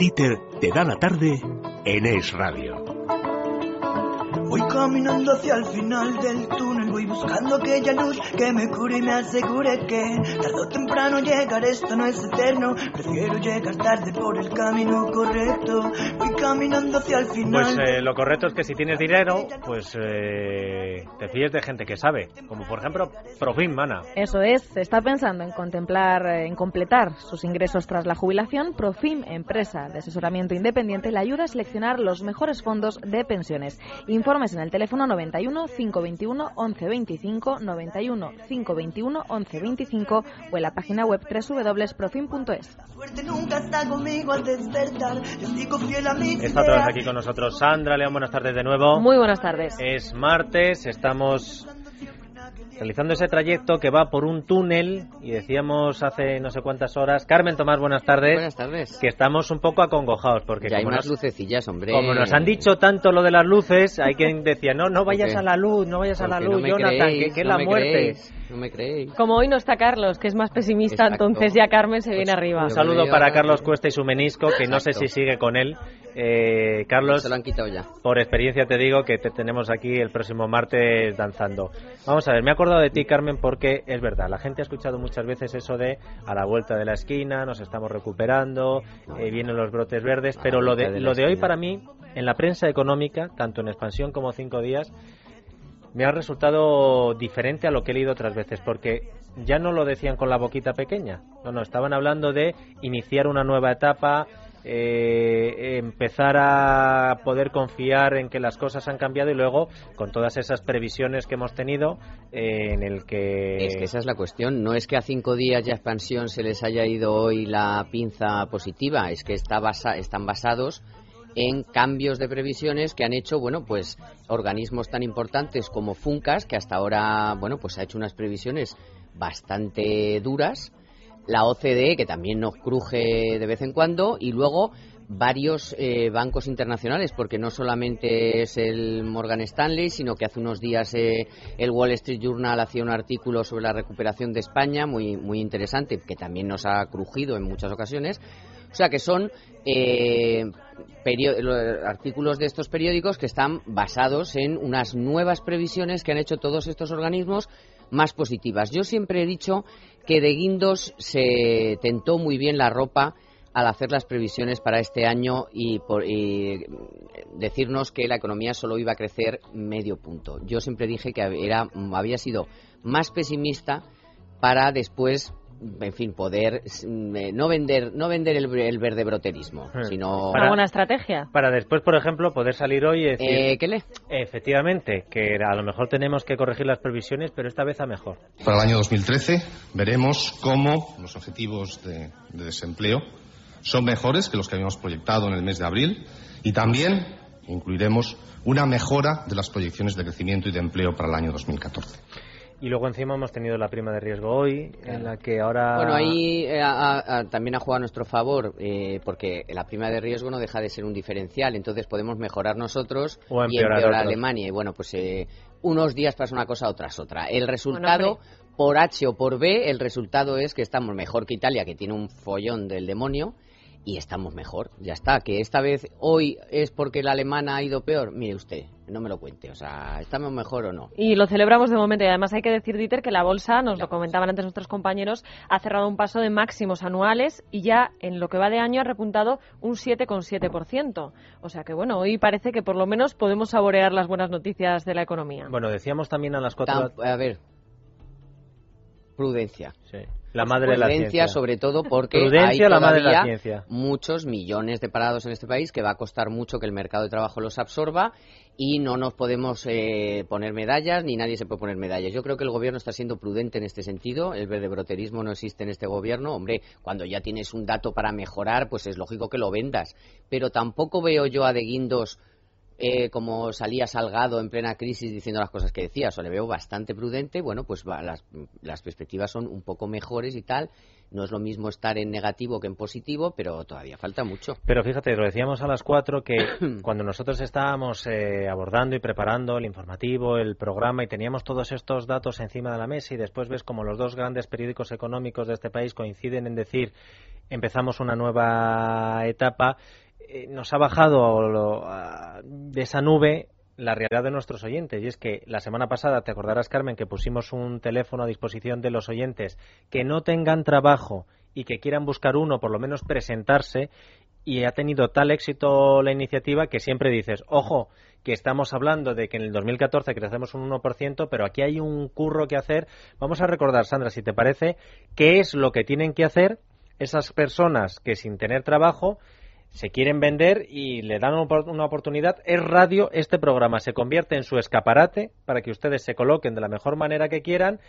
Dieter te da la tarde en Es Radio. Voy caminando hacia el final del túnel, voy buscando aquella luz que me cure y me asegure que tarde o temprano llegar, esto no es eterno. Prefiero llegar tarde por el camino correcto. Voy caminando hacia el final. Pues eh, lo correcto es que si tienes dinero, pues eh, te fíes de gente que sabe, como por ejemplo Profim, Mana. Eso es, está pensando en contemplar, eh, en completar sus ingresos tras la jubilación. Profim, empresa de asesoramiento independiente, le ayuda a seleccionar los mejores fondos de pensiones. Informes en el teléfono 91 521 1125, 91 521 1125 o en la página web www.profim.es. Está otra vez aquí con nosotros Sandra León, buenas tardes de nuevo. Muy buenas tardes. Es martes, estamos realizando ese trayecto que va por un túnel y decíamos hace no sé cuántas horas, Carmen Tomás, buenas tardes. Buenas tardes. Que estamos un poco acongojados porque ya como hay más nos, lucecillas, hombre. Como nos han dicho tanto lo de las luces, hay quien decía, no, no vayas a la luz, no vayas a la luz, no Jonathan, creéis, que, que es la muerte. Creéis, no me creéis. Como hoy no está Carlos, que es más pesimista, Exacto. entonces ya Carmen se viene Pues, arriba. Un saludo para Carlos Cuesta y su menisco, que no sé si sigue con él. Eh, Carlos, Se lo han quitado ya. por experiencia te digo que te tenemos aquí el próximo martes danzando. Vamos a ver, me he acordado de ti, Carmen, porque es verdad, la gente ha escuchado muchas veces eso de a la vuelta de la esquina, nos estamos recuperando, eh, vienen los brotes verdes, pero lo de, lo de hoy para mí, en la prensa económica, tanto en expansión como cinco días, me ha resultado diferente a lo que he leído otras veces, porque ya no lo decían con la boquita pequeña, no, no, estaban hablando de iniciar una nueva etapa, eh, empezar a poder confiar en que las cosas han cambiado y luego con todas esas previsiones que hemos tenido eh, en el que... Es que esa es la cuestión. No es que a cinco días ya expansión se les haya ido hoy la pinza positiva, es que está basa- están basados en cambios de previsiones que han hecho, bueno, pues organismos tan importantes como Funcas, que hasta ahora, bueno, pues ha hecho unas previsiones bastante duras, la OCDE, que también nos cruje de vez en cuando, y luego varios eh, bancos internacionales, porque no solamente es el Morgan Stanley, sino que hace unos días eh, el Wall Street Journal hacía un artículo sobre la recuperación de España, muy, muy interesante, que también nos ha crujido en muchas ocasiones. O sea que son eh, artículos de estos periódicos que están basados en unas nuevas previsiones que han hecho todos estos organismos más positivas. Yo siempre he dicho que de Guindos se tentó muy bien la ropa al hacer las previsiones para este año y, por, y decirnos que la economía solo iba a crecer medio punto. Yo siempre dije que era, había sido más pesimista para después en fin, poder mm, eh, no vender no vender el, el verde broterismo, Hmm. sino Una buena estrategia. Para después, por ejemplo, poder salir hoy y decir, eh, ¿qué le? efectivamente, que a lo mejor tenemos que corregir las previsiones, pero esta vez a mejor. Para el año 2013 veremos cómo los objetivos de, de desempleo son mejores que los que habíamos proyectado en el mes de abril y también incluiremos una mejora de las proyecciones de crecimiento y de empleo para el año 2014. Y luego encima hemos tenido la prima de riesgo hoy, en la que ahora... Bueno, ahí eh, también ha jugado a nuestro favor, eh, porque la prima de riesgo no deja de ser un diferencial, entonces podemos mejorar nosotros O y empeorar a. Alemania. Y bueno, pues eh, unos días pasa una cosa, otras otra. El resultado, por H o por B, el resultado es que estamos mejor que Italia, que tiene un follón del demonio, y estamos mejor. Ya está, que esta vez, hoy, es porque la alemana ha ido peor. Mire usted, no me lo cuente, o sea, ¿estamos mejor o no? Y lo celebramos de momento. Y además hay que decir, Dieter, que la bolsa, nos lo comentaban antes nuestros compañeros, ha cerrado un paso de máximos anuales y ya en lo que va de año ha repuntado un 7,7%. O sea que bueno, hoy parece que por lo menos podemos saborear las buenas noticias de la economía. Bueno, decíamos también a las cuatro... A ver, prudencia. Sí, la madre de la ciencia. sobre todo porque Prudencia, hay la muchos millones de parados en este país que va a costar mucho que el mercado de trabajo los absorba y no nos podemos eh, poner medallas ni nadie se puede poner medallas. Yo creo que el gobierno está siendo prudente en este sentido. El verdebroterismo no existe en este gobierno. Hombre, cuando ya tienes un dato para mejorar, pues es lógico que lo vendas. Pero tampoco veo yo a De Guindos eh, como salía Salgado en plena crisis diciendo las cosas que decía, o le veo bastante prudente, bueno, pues las, las perspectivas son un poco mejores y tal. No es lo mismo estar en negativo que en positivo, pero todavía falta mucho. Pero fíjate, lo decíamos a las cuatro que cuando nosotros estábamos eh, abordando y preparando el informativo, el programa y teníamos todos estos datos encima de la mesa y después ves como los dos grandes periódicos económicos de este país coinciden en decir empezamos una nueva etapa, eh, nos ha bajado de esa nube la realidad de nuestros oyentes. Y es que la semana pasada, te acordarás, Carmen, que pusimos un teléfono a disposición de los oyentes que no tengan trabajo y que quieran buscar uno, por lo menos presentarse, y ha tenido tal éxito la iniciativa que siempre dices, ojo, que estamos hablando de que en el 2014 crecemos un 1%, pero aquí hay un curro que hacer. Vamos a recordar, Sandra, si te parece, qué es lo que tienen que hacer esas personas que sin tener trabajo se quieren vender y le dan una oportunidad. Es radio, este programa se convierte en su escaparate para que ustedes se coloquen de la mejor manera que quieran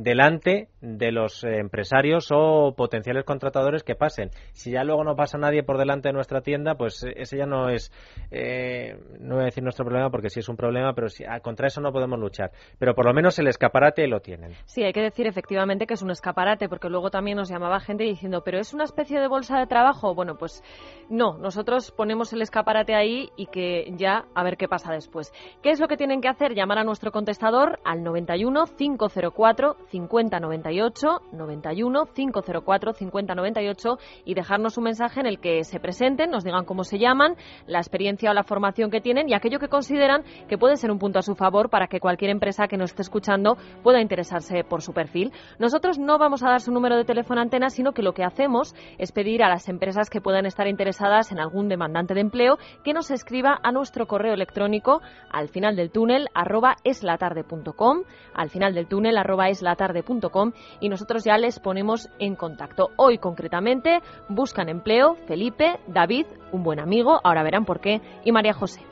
delante de los empresarios o potenciales contratadores que pasen. Si ya luego no pasa nadie por delante de nuestra tienda, pues eh, ese ya no es, eh, no voy a decir nuestro problema porque sí es un problema, pero si, ah, contra eso no podemos luchar. Pero por lo menos el escaparate lo tienen. Sí, hay que decir efectivamente que es un escaparate, porque luego también nos llamaba gente diciendo, pero es una especie de bolsa de trabajo. Bueno, pues no, nosotros ponemos el escaparate ahí y que ya a ver qué pasa después. ¿Qué es lo que tienen que hacer? Llamar a nuestro contestador al 91 504 5098 91 504 5098 y dejarnos un mensaje en el que se presenten, nos digan cómo se llaman, la experiencia o la formación que tienen y aquello que consideran que puede ser un punto a su favor para que cualquier empresa que nos esté escuchando pueda interesarse por su perfil. Nosotros no vamos a dar su número de teléfono antena, sino que lo que hacemos es pedir a las empresas que puedan estar interesadas en algún demandante de empleo que nos escriba a nuestro correo electrónico al final del túnel arroba eslatarde.com, al final del túnel arroba eslatarde tarde.com y nosotros ya les ponemos en contacto. Hoy concretamente buscan empleo Felipe, David, un buen amigo, ahora verán por qué, y María José.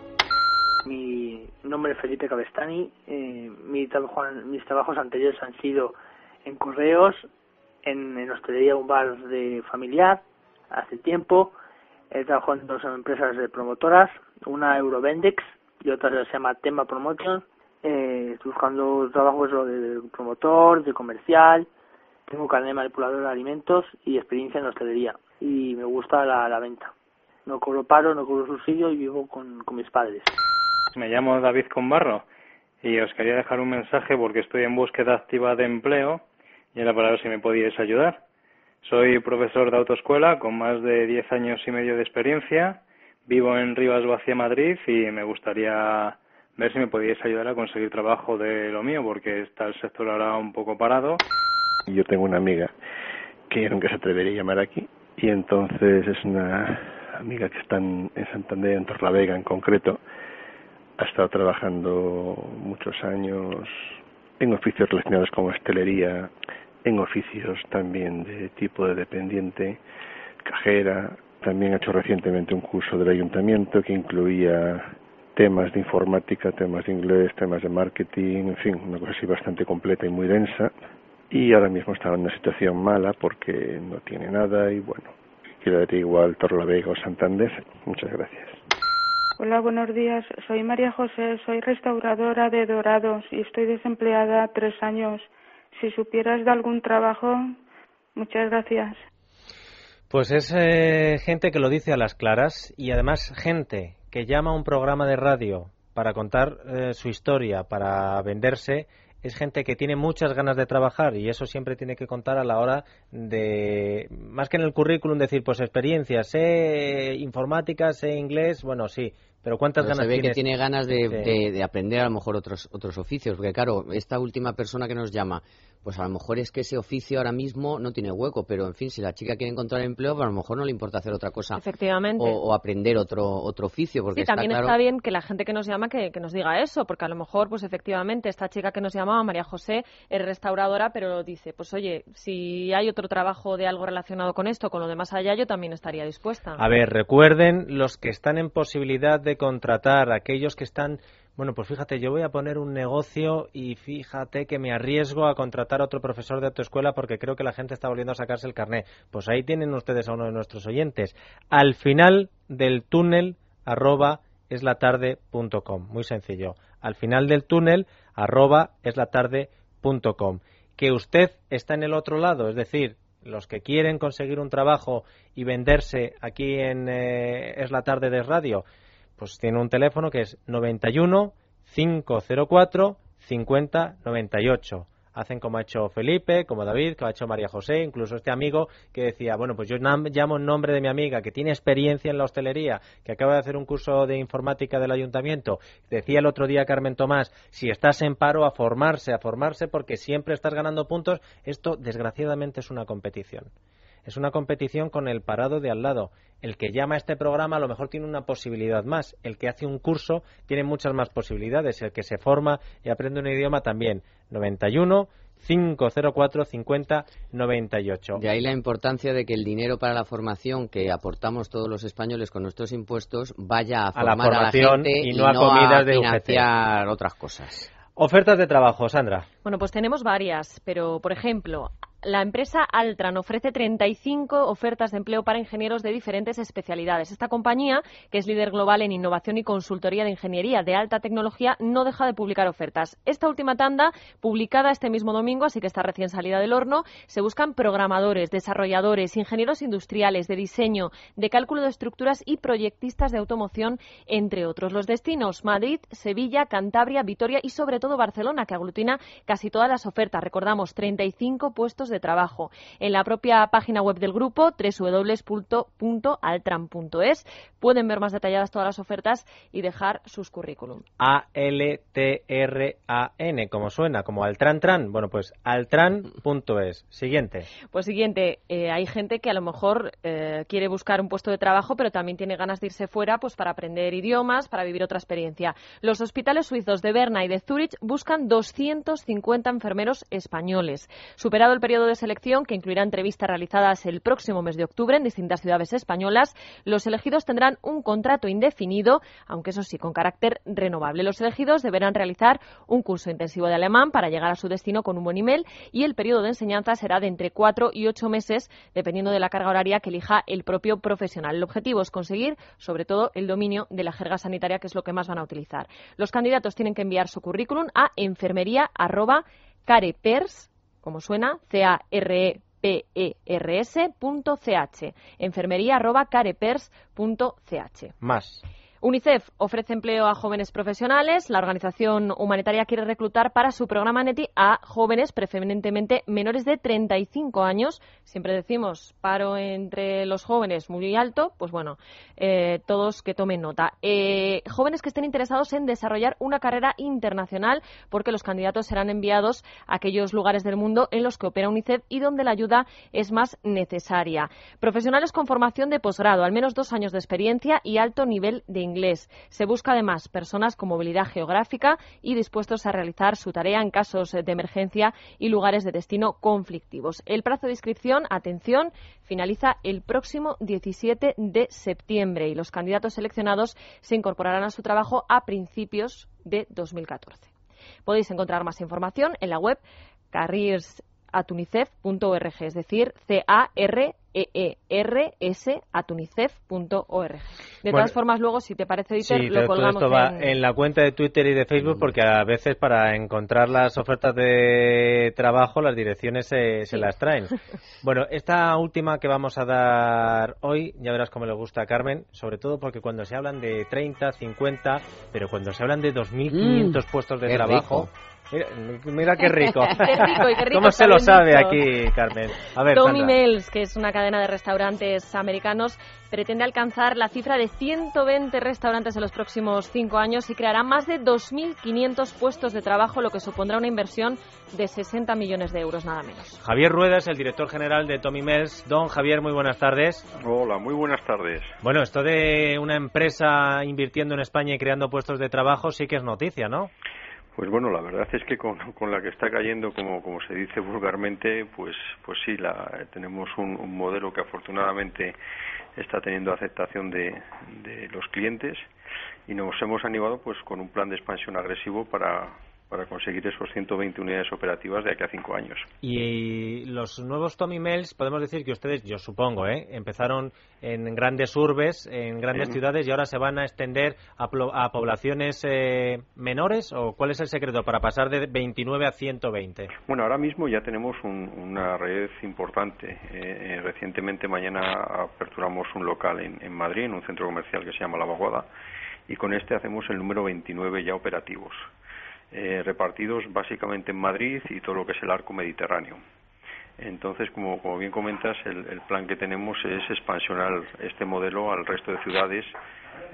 Mi nombre es Felipe Cabestani, eh, mi trabajo, mis trabajos anteriores han sido en correos, en, en hostelería, un bar de familiar, hace tiempo, he trabajado en dos empresas de promotoras, una Eurovendex y otra se llama Tema Promotion, eh, estoy buscando trabajo de promotor, de comercial, tengo carnet de manipulador de alimentos y experiencia en hostelería y me gusta la, venta. No cobro paro, no cobro subsidio y vivo con, con mis padres. Me llamo David Conbarro y os quería dejar un mensaje porque estoy en búsqueda activa de empleo y era para ver si me podíais ayudar. Soy profesor de autoescuela con más de 10 años y medio de experiencia. Vivo en Rivas Vacía, Madrid y me gustaría ver si me podíais ayudar a conseguir trabajo de lo mío, porque está el sector ahora un poco parado. Yo tengo una amiga que nunca se atrevería a llamar aquí, y entonces es una amiga que está en, Santander, en Torlavega en concreto. Ha estado trabajando muchos años en oficios relacionados con hostelería, en oficios también de tipo de dependiente, cajera. También ha hecho recientemente un curso del ayuntamiento que incluía temas de informática, temas de inglés, temas de marketing, en fin, una cosa así bastante completa y muy densa. Y ahora mismo está en una situación mala porque no tiene nada y bueno, quiero decir igual Torlavega o Santander. Muchas gracias. Hola, buenos días. Soy María José, soy restauradora de Dorados y estoy desempleada tres años. Si supieras de algún trabajo, muchas gracias. Pues es eh, gente que lo dice a las claras y además gente que llama a un programa de radio para contar eh, su historia, para venderse, es gente que tiene muchas ganas de trabajar y eso siempre tiene que contar a la hora de, más que en el currículum, decir, pues experiencia, sé informática, sé inglés, bueno, sí, pero ¿cuántas ganas se ve que tiene ganas de, de, aprender a lo mejor otros, otros oficios, porque claro, esta última persona que nos llama, pues a lo mejor es que ese oficio ahora mismo no tiene hueco, pero en fin, si la chica quiere encontrar empleo, pues a lo mejor no le importa hacer otra cosa. Efectivamente. O, aprender otro, otro oficio. Porque sí, también está bien que la gente que nos llama que, nos diga eso, porque a lo mejor, pues efectivamente, esta chica que nos llamaba, María José, es restauradora, pero dice, pues oye, si hay otro trabajo de algo relacionado con esto, con lo demás allá, yo también estaría dispuesta. A ver, recuerden los que están en posibilidad de contratar, aquellos que están bueno, pues fíjate, yo voy a poner un negocio y fíjate que me arriesgo a contratar a otro profesor de autoescuela porque creo que la gente está volviendo a sacarse el carné. Pues ahí tienen ustedes a uno de nuestros oyentes. Al final del túnel, arroba eslatarde.com. Muy sencillo. Al final del túnel, arroba eslatarde.com. Que usted está en el otro lado, es decir, los que quieren conseguir un trabajo y venderse aquí en eh, Es la Tarde de Radio, pues tiene un teléfono que es 91 504 50 98 hacen como ha hecho Felipe, como David, como ha hecho María José, incluso este amigo que decía, bueno, pues yo llamo en nombre de mi amiga que tiene experiencia en la hostelería, que acaba de hacer un curso de informática del ayuntamiento. Decía el otro día Carmen Tomás, si estás en paro, a formarse, a formarse porque siempre estás ganando puntos. Esto, desgraciadamente, es una competición. Es una competición con el parado de al lado. El que llama a este programa a lo mejor tiene una posibilidad más. El que hace un curso tiene muchas más posibilidades. El que se forma y aprende un idioma también. 91 504 50 98. De ahí la importancia de que el dinero para la formación que aportamos todos los españoles con nuestros impuestos vaya a formar a la, gente y no a comidas de financiar otras cosas. Ofertas de trabajo, Sandra. Bueno, pues tenemos varias, pero por ejemplo, la empresa Altran ofrece 35 ofertas de empleo para ingenieros de diferentes especialidades. Esta compañía, que es líder global en innovación y consultoría de ingeniería de alta tecnología, no deja de publicar ofertas. Esta última tanda, publicada este mismo domingo, así que está recién salida del horno, se buscan programadores, desarrolladores, ingenieros industriales, de diseño, de cálculo de estructuras y proyectistas de automoción, entre otros. Los destinos Madrid, Sevilla, Cantabria, Vitoria y sobre todo Barcelona, que aglutina casi todas las ofertas. Recordamos, 35 puestos de trabajo. En la propia página web del grupo, www.altran.es, pueden ver más detalladas todas las ofertas y dejar sus currículum. A-L-T-R-A-N, como suena, como Altran Tran. Bueno, pues altran.es. Siguiente. Pues siguiente, eh, hay gente que a lo mejor eh, quiere buscar un puesto de trabajo, pero también tiene ganas de irse fuera pues para aprender idiomas, para vivir otra experiencia. Los hospitales suizos de Berna y de Zurich buscan 250 enfermeros españoles. Superado el periodo de selección, que incluirá entrevistas realizadas el próximo mes de octubre en distintas ciudades españolas, los elegidos tendrán un contrato indefinido, aunque eso sí, con carácter renovable. Los elegidos deberán realizar un curso intensivo de alemán para llegar a su destino con un buen nivel y el periodo de enseñanza será de entre cuatro y ocho meses, dependiendo de la carga horaria que elija el propio profesional. El objetivo es conseguir, sobre todo, el dominio de la jerga sanitaria, que es lo que más van a utilizar. Los candidatos tienen que enviar su currículum a enfermería.carepers como suena, C-A-R-E-P-E-R-S.ch, enfermería arroba carepers.ch. Más. UNICEF ofrece empleo a jóvenes profesionales. La organización humanitaria quiere reclutar para su programa NETI a jóvenes preferentemente menores de 35 años. Siempre decimos paro entre los jóvenes muy alto. Pues bueno, eh, todos que tomen nota. Eh, jóvenes que estén interesados en desarrollar una carrera internacional porque los candidatos serán enviados a aquellos lugares del mundo en los que opera UNICEF y donde la ayuda es más necesaria. Profesionales con formación de posgrado, al menos dos años de experiencia y alto nivel de inglés. Se busca además personas con movilidad geográfica y dispuestos a realizar su tarea en casos de emergencia y lugares de destino conflictivos. El plazo de inscripción, atención, finaliza el próximo 17 de septiembre y los candidatos seleccionados se incorporarán a su trabajo a principios de 2014. Podéis encontrar más información en la web careeratunicef.org, es decir, c eers.atunicef.org. De todas formas, luego, si te parece, Dieter, lo colgamos esto va en... la cuenta de Twitter y de Facebook porque a veces para encontrar las ofertas de trabajo las direcciones se, se las traen. bueno, esta última que vamos a dar hoy, ya verás cómo le gusta a Carmen, sobre todo porque cuando se hablan de 30, 50, pero cuando se hablan de 2.500 mm, puestos de trabajo... Mira, qué rico. qué rico, y qué rico ¿Cómo se lo sabe aquí, Carmen? A ver, Tommy Mel's, que es una cadena de restaurantes americanos, pretende alcanzar la cifra de 120 restaurantes en los próximos cinco años y creará más de 2.500 puestos de trabajo, lo que supondrá una inversión de 60 millones de euros, nada menos. Javier Ruedas, el director general de Tommy Mel's. Don Javier, muy buenas tardes. Hola, muy buenas tardes. Bueno, esto de una empresa invirtiendo en España y creando puestos de trabajo sí que es noticia, ¿no? Pues bueno, la verdad es que con, la que está cayendo, como, como se dice vulgarmente, pues, pues sí, la, tenemos un, modelo que afortunadamente está teniendo aceptación de, de los clientes y nos hemos animado pues con un plan de expansión agresivo para, para conseguir esos 120 unidades operativas de aquí a cinco años. Y los nuevos Tommy Mails, podemos decir que ustedes, yo supongo, ¿eh? empezaron en grandes urbes, en grandes ciudades y ahora se van a extender a, poblaciones eh, menores o cuál es el secreto para pasar de 29 a 120? Bueno, ahora mismo ya tenemos una red importante. Eh, eh, recientemente mañana aperturamos un local en, en Madrid, en un centro comercial que se llama La Vaguada y con este hacemos el número 29 ya operativos. Eh, repartidos básicamente en Madrid y todo lo que es el arco mediterráneo. Entonces, como, bien comentas, el, plan que tenemos es expansionar este modelo al resto de ciudades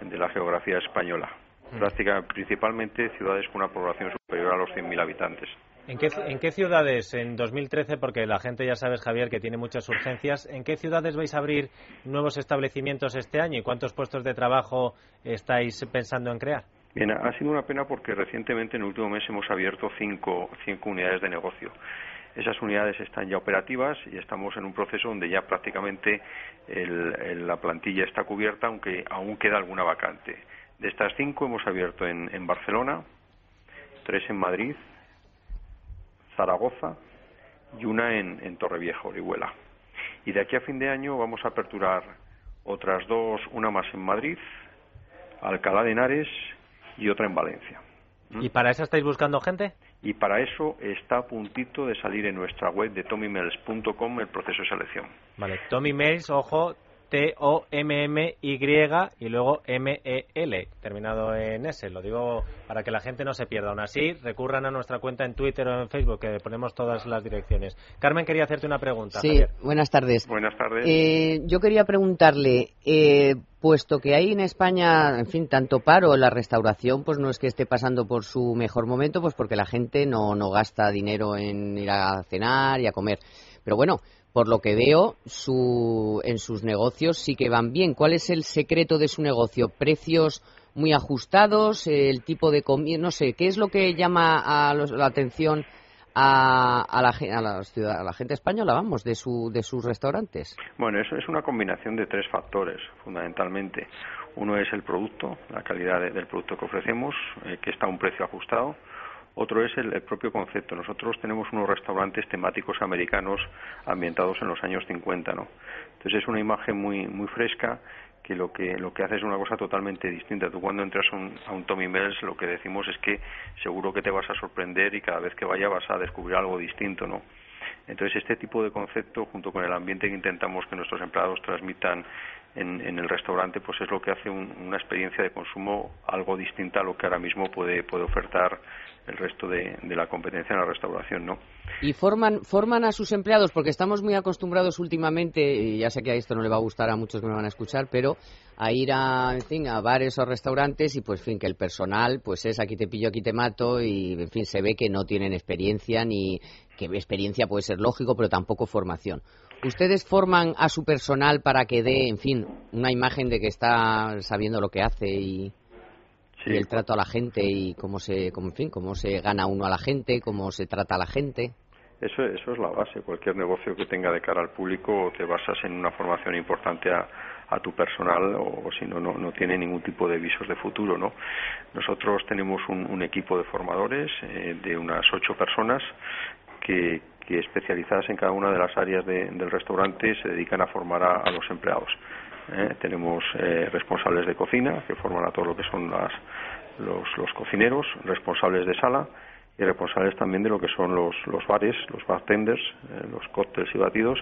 de la geografía española. Mm. Práctica, principalmente ciudades con una población superior a los 100.000 habitantes. ¿En qué, ¿En qué, ciudades en 2013, porque la gente ya sabes, Javier, que tiene muchas urgencias, ¿en qué ciudades vais a abrir nuevos establecimientos este año y cuántos puestos de trabajo estáis pensando en crear? Bien, ha sido una pena porque recientemente, en el último mes, hemos abierto cinco, cinco unidades de negocio. Esas unidades están ya operativas y estamos en un proceso donde ya prácticamente la plantilla está cubierta, aunque aún queda alguna vacante. De estas cinco hemos abierto en, en Barcelona, tres en Madrid, Zaragoza y una en, en Torrevieja, Orihuela. Y de aquí a fin de año vamos a aperturar otras dos, una más en Madrid, Alcalá de Henares y otra en Valencia. ¿Mm? ¿Y para eso estáis buscando gente? Y para eso está a puntito de salir en nuestra web de tommymails.com el proceso de selección. Vale, Tommy Mails, ojo, T-O-M-M-Y y luego M-E-L, terminado en S. Lo digo para que la gente no se pierda. Aún así, recurran a nuestra cuenta en Twitter o en Facebook, que ponemos todas las direcciones. Carmen, quería hacerte una pregunta. Sí, buenas tardes. Buenas tardes. Eh, yo quería preguntarle, eh, puesto que hay en España, en fin, tanto paro, la restauración, pues no es que esté pasando por su mejor momento, pues porque la gente no, no gasta dinero en ir a cenar y a comer. Pero bueno, por lo que veo, su, en sus negocios sí que van bien. ¿Cuál es el secreto de su negocio? ¿Precios muy ajustados? ¿El tipo de comida? No sé, ¿qué es lo que llama a la atención a, la, a, la, gente española, vamos, de, su, de sus restaurantes? Bueno, eso es una combinación de tres factores, fundamentalmente. Uno es el producto, la calidad del producto que ofrecemos, eh, que está a un precio ajustado. Otro es el, propio concepto. Nosotros tenemos unos restaurantes temáticos americanos ambientados en los años 50, ¿no? Entonces es una imagen muy muy fresca que lo que lo que hace es una cosa totalmente distinta. Tú cuando entras a un Tommy Mel's lo que decimos es que seguro que te vas a sorprender y cada vez que vaya vas a descubrir algo distinto, ¿no? Entonces este tipo de concepto junto con el ambiente que intentamos que nuestros empleados transmitan en, el restaurante pues es lo que hace una experiencia de consumo algo distinta a lo que ahora mismo puede, puede ofertar el resto de, la competencia en la restauración, ¿no? Y forman, forman a sus empleados, porque estamos muy acostumbrados últimamente, y ya sé que a esto no le va a gustar a muchos que me van a escuchar, pero a ir a, en fin, a bares o restaurantes y pues, fin, que el personal, pues es aquí te pillo, aquí te mato y, en fin, se ve que no tienen experiencia ni que experiencia puede ser lógico, pero tampoco formación. ¿Ustedes forman a su personal para que dé, en fin, una imagen de que está sabiendo lo que hace y y el trato a la gente y cómo se, en fin, cómo se gana uno a la gente, cómo se trata a la gente. Eso, eso es la base. Cualquier negocio que tenga de cara al público te basas en una formación importante a, a tu personal o, si no, no, tiene ningún tipo de visos de futuro. ¿no? Nosotros tenemos un, equipo de formadores eh, de unas ocho personas que, que especializadas en cada una de las áreas del restaurante se dedican a formar a los empleados. ¿eh? tenemos eh, responsables de cocina que forman a todo lo que son las, los, los cocineros, responsables de sala y responsables también de lo que son los, los bares, los bartenders, eh, los cócteles y batidos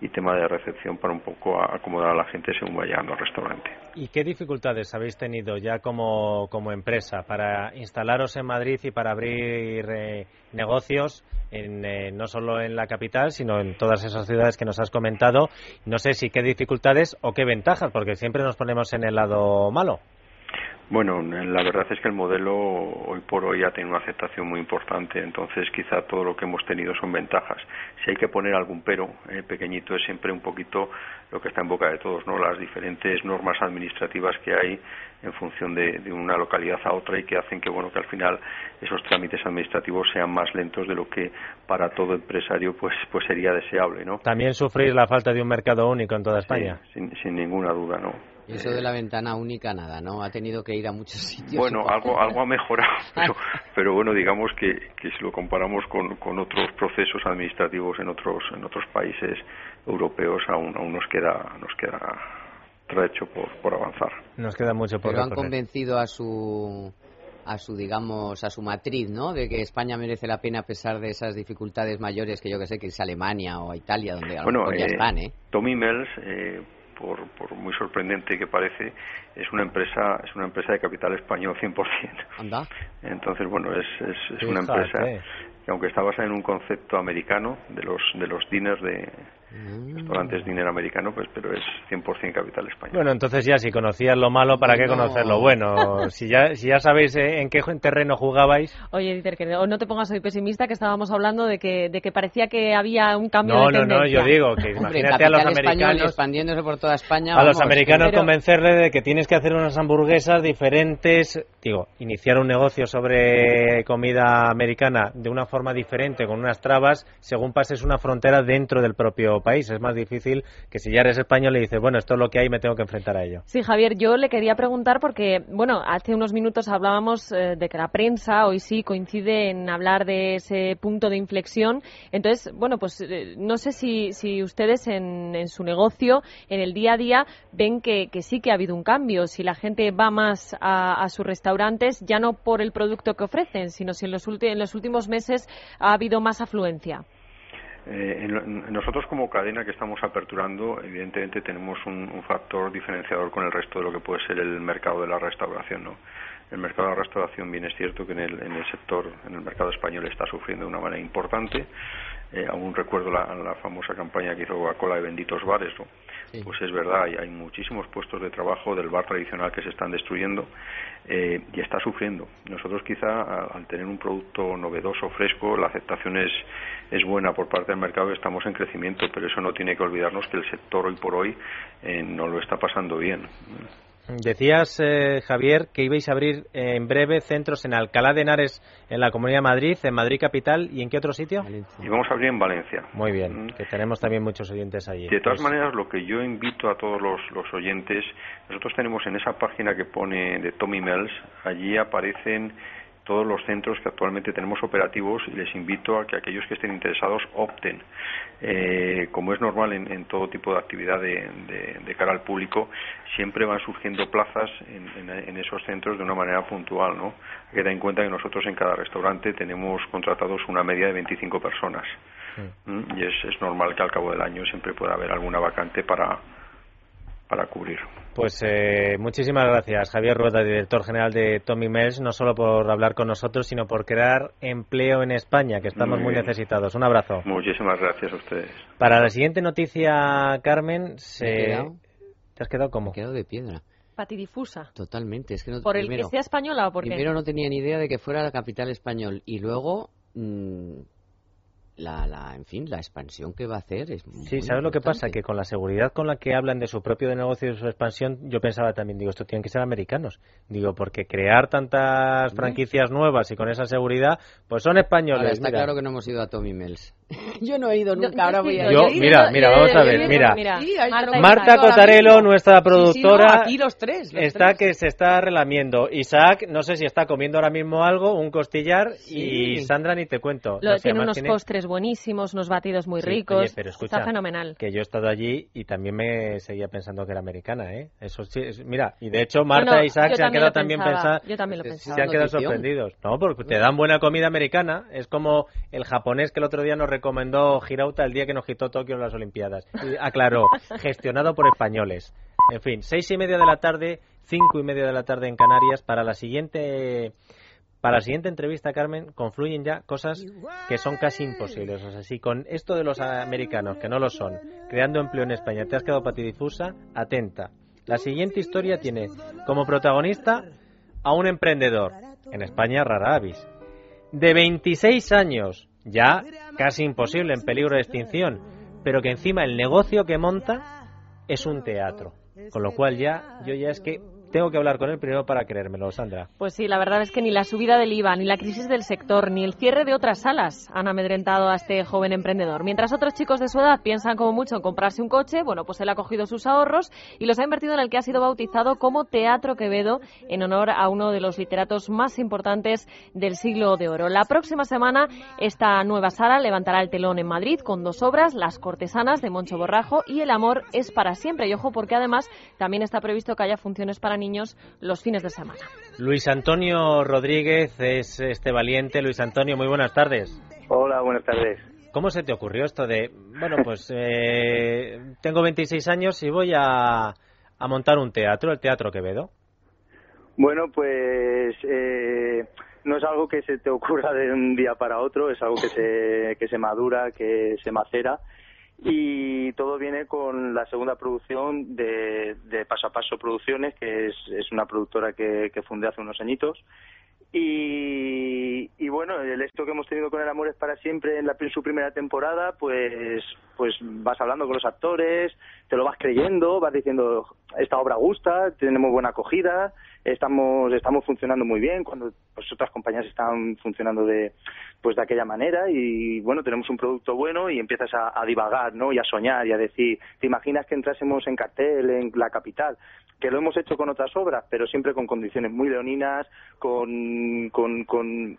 y tema de recepción para un poco acomodar a la gente según vaya al restaurante. ¿Y qué dificultades habéis tenido ya como, como empresa para instalaros en Madrid y para abrir eh, negocios en, eh, no solo en la capital, sino en todas esas ciudades que nos has comentado? No sé si qué dificultades o qué ventajas, porque siempre nos ponemos en el lado malo. Bueno, la verdad es que el modelo hoy por hoy ha tenido una aceptación muy importante, entonces quizá todo lo que hemos tenido son ventajas. Si hay que poner algún pero eh, pequeñito es siempre un poquito lo que está en boca de todos, ¿no? Las diferentes normas administrativas que hay en función de, una localidad a otra y que hacen que, bueno, que al final esos trámites administrativos sean más lentos de lo que para todo empresario pues, pues sería deseable, ¿no? También sufrir la falta de un mercado único en toda España. sin, sin ninguna duda, ¿no? Y eso de la ventana única, nada, ¿no? Ha tenido que ir a muchos sitios. Bueno, algo, algo ha mejorado, pero, pero bueno, digamos que, que si lo comparamos con, con otros procesos administrativos en otros, en otros países europeos, aún, aún nos queda, nos queda trecho por, por avanzar. Nos queda mucho por Pero han recorrer. convencido a su a su digamos a su matriz, ¿no? De que España merece la pena a pesar de esas dificultades mayores que yo que sé que es Alemania o Italia donde a lo ya eh, están, ¿eh? Tommy Mills, eh, por, por muy sorprendente que parece, es una empresa es una empresa de capital español 100%. Anda. Entonces, bueno, es, es, es una empresa que aunque está basada en un concepto americano de los de los diners de restaurantes dinero americano, pues pero es 100% capital español. Bueno, entonces ya si conocías lo malo, ¿para qué Bueno. conocerlo bueno? Si ya, si ya sabéis eh, en qué terreno jugabais. Oye, Dieter, que no te pongas hoy pesimista, que estábamos hablando de que, de que parecía que había un cambio No, de no, no, tendencia. yo digo que imagínate a los americanos. expandiéndose por toda España. A los americanos pero- convencerle de que tienes que hacer unas hamburguesas diferentes, digo, iniciar un negocio sobre comida americana de una forma diferente, con unas trabas, según pases una frontera dentro del propio país. Es más difícil que si ya eres español y dices, bueno, esto es lo que hay, me tengo que enfrentar a ello. Sí, Javier, yo le quería preguntar porque, bueno, hace unos minutos hablábamos eh, de que la prensa hoy sí coincide en hablar de ese punto de inflexión. Entonces, bueno, pues eh, no sé si, si ustedes en, en su negocio, en el día a día, ven que, que sí que ha habido un cambio. Si la gente va más a, a sus restaurantes, ya no por el producto que ofrecen, sino si en los, en los últimos meses ha habido más afluencia. Eh, en nosotros como cadena que estamos aperturando, evidentemente tenemos un, factor diferenciador con el resto de lo que puede ser el mercado de la restauración, ¿no? El mercado de la restauración, bien es cierto que en el, en el sector, en el mercado español está sufriendo de una manera importante. Eh, aún recuerdo la, la famosa campaña que hizo Coca-Cola de benditos bares, ¿no? Pues es verdad, hay, muchísimos puestos de trabajo del bar tradicional que se están destruyendo eh, y está sufriendo. Nosotros quizá al tener un producto novedoso, fresco, la aceptación es, es buena por parte del mercado estamos en crecimiento, pero eso no tiene que olvidarnos que el sector hoy por hoy eh, no lo está pasando bien. Decías, eh, Javier, que ibais a abrir eh, en breve centros en Alcalá de Henares, en la Comunidad de Madrid, en Madrid Capital y en qué otro sitio? Y vamos a abrir en Valencia. Muy bien, que tenemos también muchos oyentes allí. De todas Pues, maneras, lo que yo invito a todos los, los oyentes, nosotros tenemos en esa página que pone de Tommy Mills, allí aparecen todos los centros que actualmente tenemos operativos y les invito a que aquellos que estén interesados opten. Eh, como es normal en, en todo tipo de actividad de, de- de cara al público, siempre van surgiendo plazas en, en- en esos centros de una manera puntual. ¿no? Hay que tener en cuenta que nosotros en cada restaurante tenemos contratados una media de 25 personas. ¿Mm? Y es, es normal que al cabo del año siempre pueda haber alguna vacante para, para cubrir. Pues eh, muchísimas gracias, Javier Rueda, director general de Tommy Mills, no solo por hablar con nosotros, sino por crear empleo en España, que estamos muy, necesitados. Un abrazo. Muchísimas gracias a ustedes. Para la siguiente noticia, Carmen, se... ¿te has quedado? Me he quedado de piedra. Patidifusa. Totalmente. Es que no, ¿Por el primero, que sea española o por qué? primero no tenía ni idea de que fuera la capital español y luego mm, la, la, en fin, la expansión que va a hacer es muy Sí, ¿sabes lo que pasa? Que con la seguridad con la que hablan de su propio negocio y de su expansión, yo pensaba también, digo, esto tienen que ser americanos. Digo, porque crear tantas franquicias nuevas y con esa seguridad, pues son españoles. Ahora está mira. claro que no hemos ido a Tommy Mills. Yo no he ido nunca, ahora voy a ir. Yo, mira, mira, vamos a ver, mira. Marta Cotarelo, nuestra Sí, sí, no, productora, aquí los tres. los está tres. que se está relamiendo. Isaac, no sé si está comiendo ahora mismo algo, un costillar, y Sandra ni te cuento. Lo- No sé, tiene además unos postres buenísimos, unos batidos muy Sí, ricos. oye, pero escucha, Está fenomenal. Que yo he estado allí y también me seguía pensando que era americana, ¿eh? Eso sí, es- mira, y de hecho Marta e Isaac se han quedado también pensados. yo también lo se- pensaba. Se han quedado sorprendidos. No, porque te dan buena comida americana. Es como el japonés que el otro día nos recomendó Girauta el día que nos quitó Tokio en las Olimpiadas. Y aclaró, gestionado por españoles. En fin, seis y media de la tarde, cinco y media de la tarde en Canarias. Para la siguiente para la siguiente entrevista, Carmen, confluyen ya cosas que son casi imposibles. O sea, si con esto de los americanos, que no lo son, creando empleo en España, te has quedado patidifusa, atenta. La siguiente historia tiene como protagonista a un emprendedor, en España rara avis, de 26 años, ya casi imposible, en peligro de extinción, pero que encima el negocio que monta es un teatro. Con lo cual ya, yo ya es que tengo que hablar con él primero para creérmelo, Sandra. Pues sí, la verdad es que ni la subida del IVA, ni la crisis del sector, ni el cierre de otras salas han amedrentado a este joven emprendedor. Mientras otros chicos de su edad piensan como mucho en comprarse un coche, bueno, pues él ha cogido sus ahorros y los ha invertido en el que ha sido bautizado como Teatro Quevedo en honor a uno de los literatos más importantes del siglo de oro. La próxima semana esta nueva sala levantará el telón en Madrid con dos obras, Las cortesanas de Moncho Borrajo y El amor es para siempre. Y ojo porque además también está previsto que haya funciones para niños los fines de semana. Luis Antonio Rodríguez es este valiente. Luis Antonio, muy buenas tardes. Hola, buenas tardes. ¿Cómo se te ocurrió esto de, bueno, pues eh, tengo 26 años y voy a, a montar un teatro, el Teatro Quevedo? Bueno, pues eh, no es algo que se te ocurra de un día para otro, es algo que se, que se madura, que se macera y todo viene con la segunda producción de, de Paso a Paso Producciones, que es, una productora que, que fundé hace unos añitos. Y, y bueno, el éxito que hemos tenido con El Amor es para siempre en, la, en su primera temporada, pues, pues vas hablando con los actores, te lo vas creyendo, vas diciendo, esta obra gusta, tenemos buena acogida, estamos estamos funcionando muy bien cuando pues otras compañías están funcionando de pues de aquella manera y bueno tenemos un producto bueno y empiezas a, divagar no y a soñar y a decir te imaginas que entrásemos en cartel en la capital que lo hemos hecho con otras obras pero siempre con condiciones muy leoninas con, con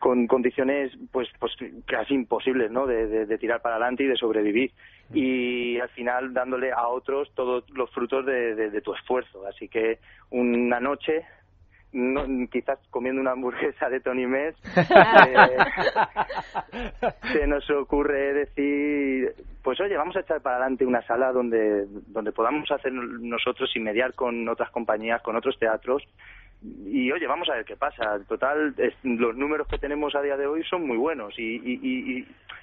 con condiciones pues pues casi imposibles no de, de, de, tirar para adelante y de sobrevivir. Y al final dándole a otros todos los frutos de, de, de tu esfuerzo. Así que una noche no, quizás comiendo una hamburguesa de Tony Mess eh, se nos ocurre decir pues oye vamos a echar para adelante una sala donde donde podamos hacer nosotros y mediar con otras compañías con otros teatros y oye, vamos a ver qué pasa. Total, es, los números que tenemos a día de hoy son muy buenos y, y, y,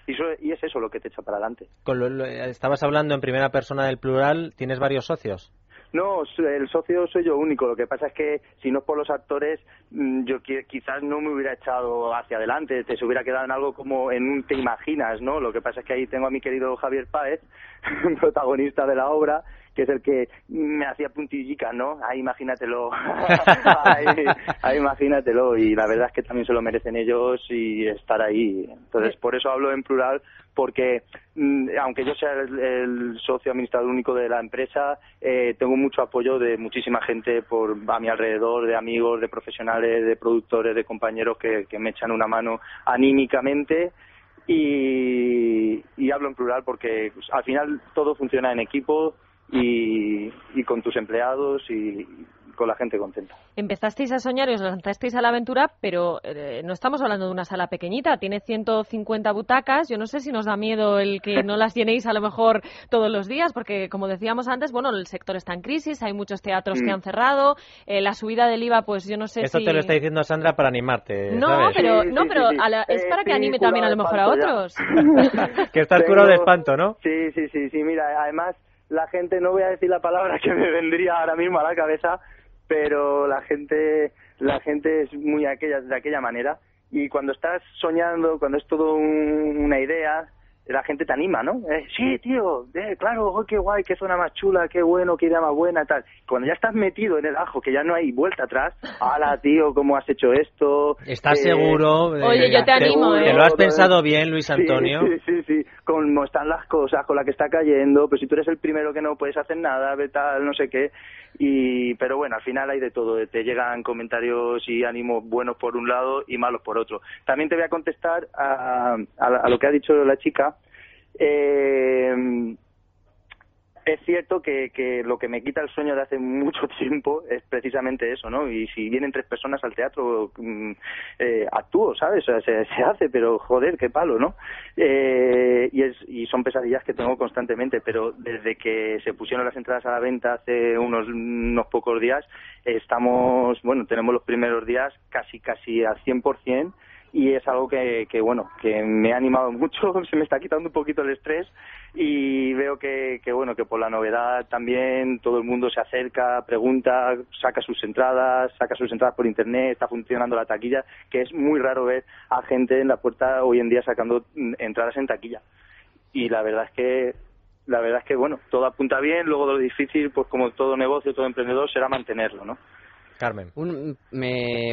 y, eso, y es eso lo que te echa para adelante. Con lo, lo, estabas hablando en primera persona del plural, ¿tienes varios socios? No, el socio soy yo único. Lo que pasa es que si no es por los actores, mm, yo quizás no me hubiera echado hacia adelante. Te se hubiera quedado en algo como en un te imaginas, ¿no? Lo que pasa es que ahí tengo a mi querido Javier Páez, protagonista de la obra, que es el que me hacía puntillica, ¿no? Ahí imagínatelo, ahí, ahí, imagínatelo y la verdad es que también se lo merecen ellos y estar ahí. Entonces, por eso hablo en plural porque mmm, aunque yo sea el, el, socio administrador único de la empresa, eh, tengo mucho apoyo de muchísima gente por a mi alrededor, de amigos, de profesionales, de productores, de compañeros que, que me echan una mano anímicamente y, y hablo en plural porque pues, al final todo funciona en equipo y, y con tus empleados y, con la gente contenta. Empezasteis a soñar y os lanzasteis a la aventura, pero eh, no estamos hablando de una sala pequeñita, tiene 150 butacas. Yo no sé si nos da miedo el que no las llenéis a lo mejor todos los días, porque como decíamos antes, bueno, el sector está en crisis, hay muchos teatros mm. que han cerrado, eh, la subida del IVA, pues yo no sé Esto si... te lo está diciendo Sandra para animarte. No, ¿sabes? pero, sí, no, sí, pero sí, la, es eh, para que sí, anime también a lo mejor a otros. que estás Tengo... curado de espanto, ¿no? Sí, sí, sí, sí, mira, además la gente, no voy a decir la palabra que me vendría ahora mismo a la cabeza, pero la gente la gente es muy aquella, de aquella manera. Y cuando estás soñando, cuando es todo un, una idea, la gente te anima, ¿no? Eh, sí, tío, eh, claro, oh, qué guay, qué zona más chula, qué bueno, qué idea más buena, tal. Cuando ya estás metido en el ajo, que ya no hay vuelta atrás, hala, tío, ¿cómo has hecho esto? ¿Estás eh, seguro? Oye, yo te animo, ¿Te, ¿eh? ¿Te lo has pensado bien, Luis Antonio? Sí, sí, sí, sí, cómo están las cosas, con la que está cayendo, pues si tú eres el primero que no puedes hacer nada, ve tal, no sé qué. Y, pero bueno, al final hay de todo, te llegan comentarios y ánimos buenos por un lado y malos por otro. También te voy a contestar a, a, a lo que ha dicho la chica, eh, es cierto que, que, lo que me quita el sueño de hace mucho tiempo es precisamente eso, ¿no? Y si vienen tres personas al teatro, eh, actúo, ¿sabes? O sea, se, se, hace, pero joder, qué palo, ¿no? Eh, y, es, y son pesadillas que tengo constantemente, pero desde que se pusieron las entradas a la venta hace unos, unos pocos días, estamos, bueno, tenemos los primeros días casi, casi al 100%, y es algo que, que, bueno que me ha animado mucho se me está quitando un poquito el estrés y veo que, que bueno que por la novedad también todo el mundo se acerca pregunta saca sus entradas saca sus entradas por internet está funcionando la taquilla que es muy raro ver a gente en la puerta hoy en día sacando entradas en taquilla y la verdad es que la verdad es que, bueno, todo apunta bien, luego lo difícil, pues como todo negocio, todo emprendedor, será mantenerlo, ¿no? Carmen.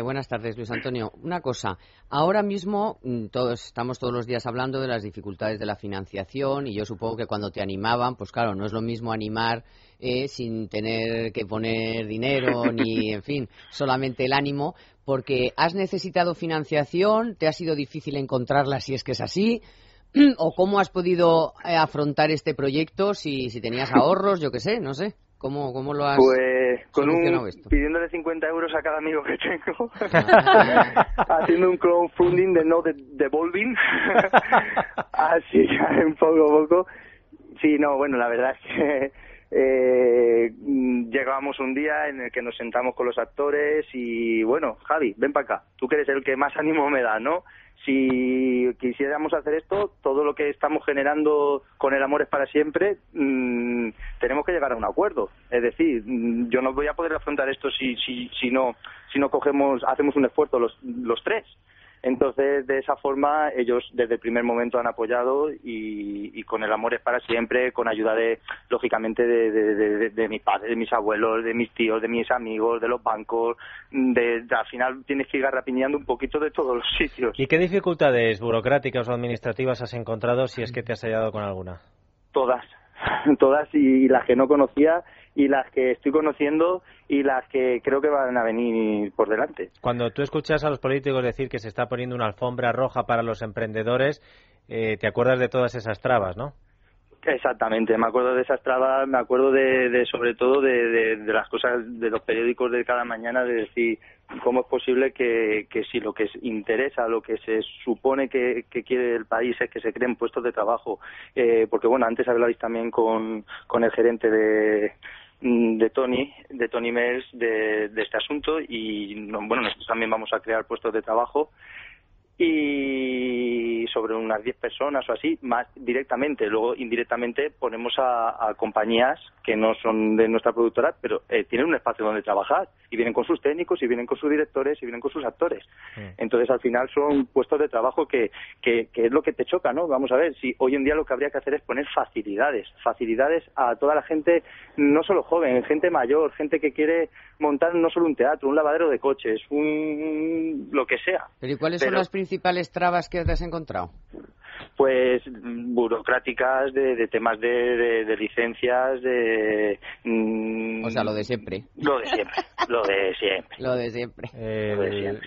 buenas tardes, Luis Antonio. Una cosa, ahora mismo mm, todos estamos todos los días hablando de las dificultades de la financiación y yo supongo que cuando te animaban, pues claro, no es lo mismo animar eh, sin tener que poner dinero ni, en fin, solamente el ánimo, porque has necesitado financiación, te ha sido difícil encontrarla si es que es así. ¿O cómo has podido eh, afrontar este proyecto? Si, si tenías ahorros, yo qué sé, no sé. ¿Cómo, cómo lo has Pues con un, pidiéndole 50 euros a cada amigo que tengo, haciendo un crowdfunding de no de, devolving, así en poco a poco. Sí, no, bueno, la verdad es que eh, llegábamos un día en el que nos sentamos con los actores y bueno, Javi, ven para acá, tú que eres el que más ánimo me da, ¿no? Si quisiéramos hacer esto, todo lo que estamos generando con el amor es para siempre, mmm, tenemos que llegar a un acuerdo. Es decir, mm, yo no voy a poder afrontar esto si, si, si no si no cogemos, hacemos un esfuerzo los tres. Entonces, de esa forma, ellos desde el primer momento han apoyado y, con el amor es para siempre, con ayuda de, lógicamente, de, de, mis padres, de mis abuelos, de mis tíos, de mis amigos, de los bancos. De, al final tienes que ir garrapiñando un poquito de todos los sitios. ¿Y qué dificultades burocráticas o administrativas has encontrado si es que te has hallado con alguna? Todas, todas y las que no conocía y las que estoy conociendo y las que creo que van a venir por delante. Cuando tú escuchas a los políticos decir que se está poniendo una alfombra roja para los emprendedores, eh, te acuerdas de todas esas trabas, ¿no? Exactamente, me acuerdo de esas trabas, me acuerdo de, sobre todo de, las cosas de los periódicos de cada mañana, de decir cómo es posible que, si lo que interesa, lo que se supone que, quiere el país es que se creen puestos de trabajo, eh, porque bueno, antes hablabais también con, el gerente de, de Tony, de Tony Mills de, de este asunto y bueno, nosotros también vamos a crear puestos de trabajo y sobre unas 10 personas o así, más directamente. Luego, indirectamente, ponemos a, compañías que no son de nuestra productora, pero eh, tienen un espacio donde trabajar. Y vienen con sus técnicos, y vienen con sus directores, y vienen con sus actores. Entonces, al final, son puestos de trabajo que, que, que, es lo que te choca, ¿no? Vamos a ver, si hoy en día lo que habría que hacer es poner facilidades. Facilidades a toda la gente, no solo joven, gente mayor, gente que quiere montar no solo un teatro, un lavadero de coches, un lo que sea. Pero ¿y cuáles son las principales trabas que te has encontrado? Pues burocráticas, de, temas de, licencias, de... Mm, o sea, lo de siempre. Lo de siempre, lo de siempre. Lo de siempre.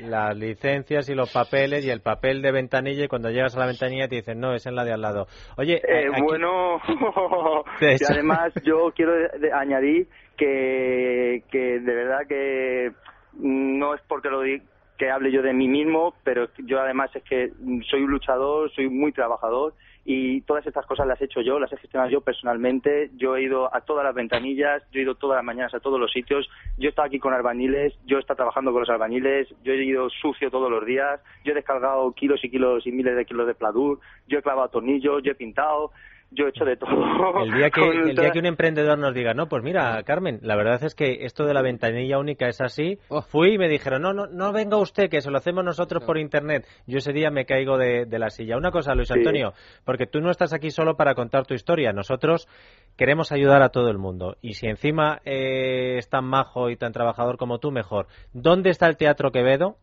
Las licencias y los papeles y el papel de ventanilla y cuando llegas a la ventanilla te dicen, no, es en la de al lado. Oye, eh, bueno, y además yo quiero añadir que, que de verdad que no es porque lo diga que hable yo de mí mismo, pero yo además es que soy un luchador, soy muy trabajador y todas estas cosas las he hecho yo, las he gestionado yo personalmente. Yo he ido a todas las ventanillas, yo he ido todas las mañanas a todos los sitios, yo he estado aquí con albañiles, yo he estado trabajando con los albañiles, yo he ido sucio todos los días, yo he descargado kilos y kilos y miles de kilos de pladur, yo he clavado tornillos, yo he pintado, yo he hecho de todo. El día que, el día que un emprendedor nos diga, no, pues mira, Carmen, la verdad es que esto de la ventanilla única es así, oh. fui y me dijeron, no, no, no venga usted, que eso lo hacemos nosotros por internet. Yo ese día me caigo de, la silla. Una cosa, Luis Antonio, porque tú no estás aquí solo para contar tu historia, nosotros queremos ayudar a todo el mundo. Y si encima eh, es tan majo y tan trabajador como tú, mejor. ¿Dónde está el Teatro Quevedo?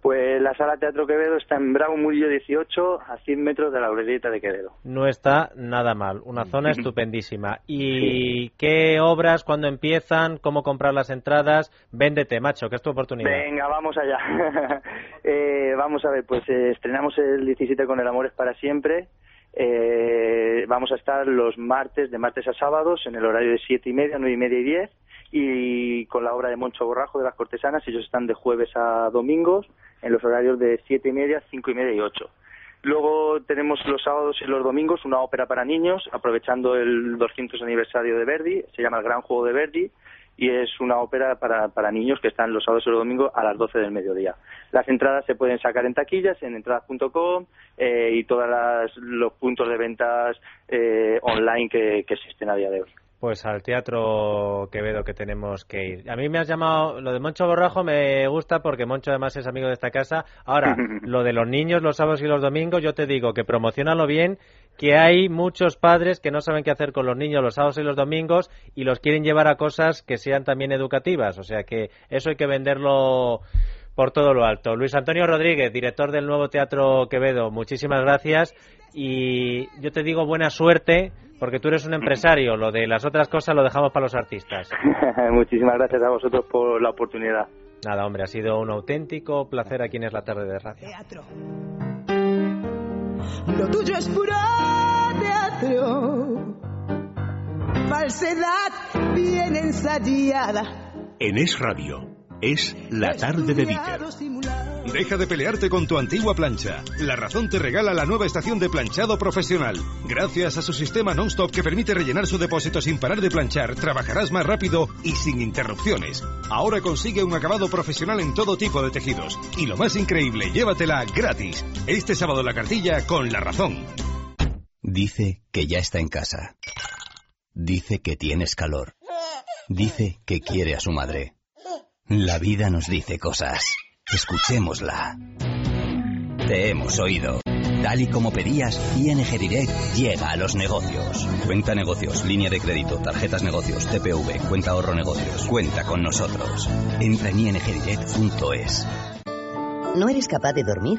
Pues la sala Teatro Quevedo está en Bravo Murillo 18, a 100 metros de la Aurelieta de Quevedo. No está nada mal, una zona estupendísima. ¿Y qué obras, cuándo empiezan, cómo comprar las entradas? Véndete, macho, que es tu oportunidad. Venga, vamos allá. eh, vamos a ver, pues eh, estrenamos el 17 con El Amor es para siempre. Eh, vamos a estar los martes, de martes a sábados, en el horario de 7 y media, 9 y media y 10 y con la obra de Moncho Borrajo de las Cortesanas, ellos están de jueves a domingos en los horarios de siete y media, cinco y media y ocho. Luego tenemos los sábados y los domingos una ópera para niños, aprovechando el 200 aniversario de Verdi, se llama El Gran Juego de Verdi, y es una ópera para, para niños que están los sábados y los domingos a las 12 del mediodía. Las entradas se pueden sacar en taquillas, en entradas.com eh, y todos los puntos de ventas eh, online que existen a día de hoy. Pues al Teatro Quevedo que tenemos que ir. A mí me has llamado, lo de Moncho Borrajo me gusta porque Moncho además es amigo de esta casa. Ahora, lo de los niños los sábados y los domingos, yo te digo que promocionalo bien, que hay muchos padres que no saben qué hacer con los niños los sábados y los domingos y los quieren llevar a cosas que sean también educativas. O sea que eso hay que venderlo por todo lo alto. Luis Antonio Rodríguez, director del Nuevo Teatro Quevedo, muchísimas gracias y yo te digo buena suerte porque tú eres un empresario. Lo de las otras cosas lo dejamos para los artistas. Muchísimas gracias a vosotros por la oportunidad. Nada, hombre, ha sido un auténtico placer aquí en Es la Tarde de Radio. Lo tuyo es puro teatro. Falsedad bien ensayada. En Es Radio, es la tarde de Víter. Deja de pelearte con tu antigua plancha. La Razón te regala la nueva estación de planchado profesional. Gracias a su sistema non-stop que permite rellenar su depósito sin parar de planchar, trabajarás más rápido y sin interrupciones. Ahora consigue un acabado profesional en todo tipo de tejidos. Y lo más increíble, llévatela gratis. Este sábado la cartilla con La Razón. Dice que ya está en casa. Dice que tienes calor. Dice que quiere a su madre. La vida nos dice cosas. Escuchémosla. Te hemos oído. Tal y como pedías, ING Direct llega a los negocios. Cuenta negocios, línea de crédito, tarjetas negocios, TPV, cuenta ahorro negocios. Cuenta con nosotros. Entra en ingdirect.es. ¿No eres capaz de dormir?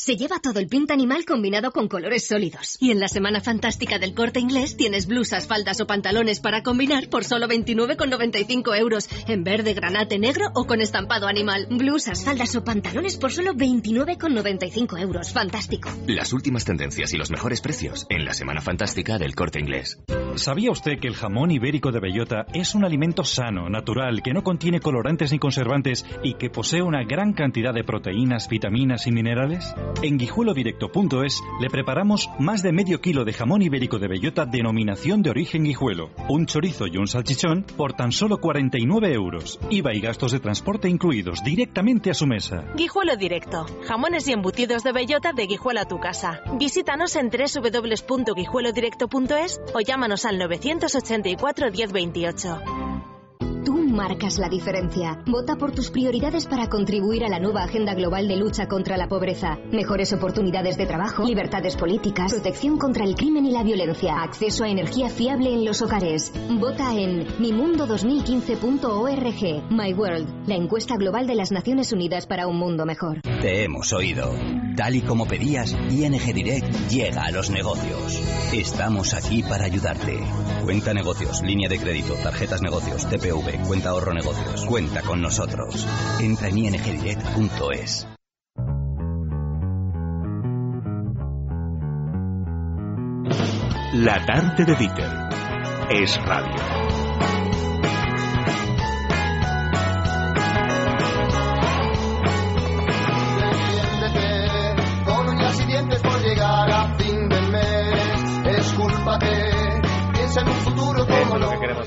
Se lleva todo el pinta animal combinado con colores sólidos. Y en la semana fantástica del corte inglés tienes blusas, faldas o pantalones para combinar por solo 29,95 euros. En verde, granate, negro o con estampado animal. Blusas, faldas o pantalones por solo 29,95 euros. Fantástico. Las últimas tendencias y los mejores precios en la semana fantástica del corte inglés. ¿Sabía usted que el jamón ibérico de bellota es un alimento sano, natural, que no contiene colorantes ni conservantes y que posee una gran cantidad de proteínas, vitaminas y minerales? En guijuelodirecto.es le preparamos más de medio kilo de jamón ibérico de bellota denominación de origen guijuelo, un chorizo y un salchichón por tan solo 49 euros, IVA y gastos de transporte incluidos directamente a su mesa. Guijuelo Directo. Jamones y embutidos de bellota de Guijuelo a tu casa. Visítanos en www.guijuelodirecto.es o llámanos al 984 1028. Marcas la diferencia. Vota por tus prioridades para contribuir a la nueva agenda global de lucha contra la pobreza. Mejores oportunidades de trabajo, libertades políticas, protección contra el crimen y la violencia, acceso a energía fiable en los hogares. Vota en mimundo2015.org. My World, la encuesta global de las Naciones Unidas para un mundo mejor. Te hemos oído. Tal y como pedías, ING Direct llega a los negocios. Estamos aquí para ayudarte. Cuenta negocios, línea de crédito, tarjetas negocios, TPV, cuenta ahorro negocios. Cuenta con nosotros. Entra en ingdirect.es. La tarde de Víter. Es radio.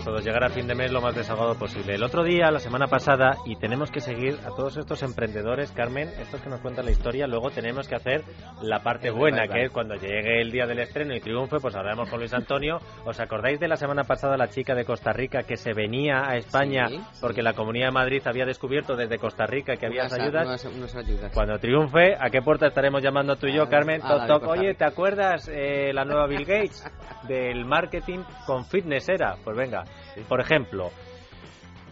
Todos, llegar a fin de mes lo más desahogado posible. El otro día, la semana pasada, y tenemos que seguir a todos estos emprendedores, Carmen, estos que nos cuentan la historia, luego tenemos que hacer la parte Es buena, que es cuando llegue el día del estreno y triunfe, pues hablaremos con Luis Antonio. ¿Os acordáis de la semana pasada la chica de Costa Rica que se venía a España Sí, porque la Comunidad de Madrid había descubierto desde Costa Rica que había Unas- ayudas? unas- unas ayudas. Cuando triunfe, ¿a qué puerta estaremos llamando tú y yo, Carmen? a la Toc, toc. Costa Oye. ¿te acuerdas eh, la nueva Bill Gates del marketing con fitness era? Pues venga, por ejemplo.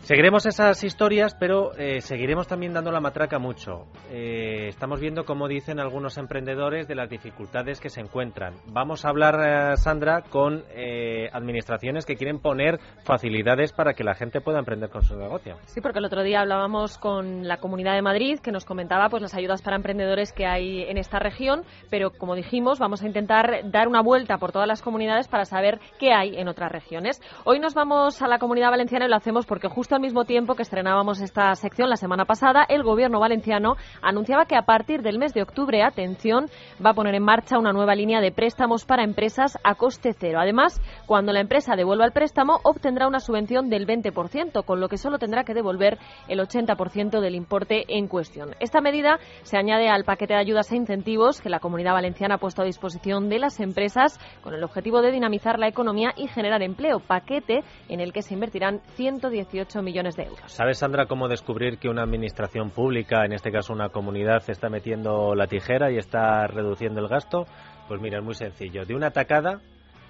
Seguiremos esas historias, pero eh, seguiremos también dando la matraca mucho. Eh, estamos viendo, como dicen algunos emprendedores, de las dificultades que se encuentran. Vamos a hablar, eh, Sandra, con eh, administraciones que quieren poner facilidades para que la gente pueda emprender con su negocio. Sí, porque el otro día hablábamos con la Comunidad de Madrid que nos comentaba pues las ayudas para emprendedores que hay en esta región, pero como dijimos, vamos a intentar dar una vuelta por todas las comunidades para saber qué hay en otras regiones. Hoy nos vamos a la Comunidad Valenciana y lo hacemos porque justo al mismo tiempo que estrenábamos esta sección la semana pasada, el gobierno valenciano anunciaba que a partir del mes de octubre, atención, va a poner en marcha una nueva línea de préstamos para empresas a coste cero. Además, cuando la empresa devuelva el préstamo, obtendrá una subvención del 20%, con lo que solo tendrá que devolver el 80% del importe en cuestión. Esta medida se añade al paquete de ayudas e incentivos que la Comunidad Valenciana ha puesto a disposición de las empresas con el objetivo de dinamizar la economía y generar empleo, paquete en el que se invertirán 118 millones de euros. ¿Sabes, Sandra, cómo descubrir que una administración pública, en este caso una comunidad, está metiendo la tijera y está reduciendo el gasto? Pues mira, es muy sencillo. De una tacada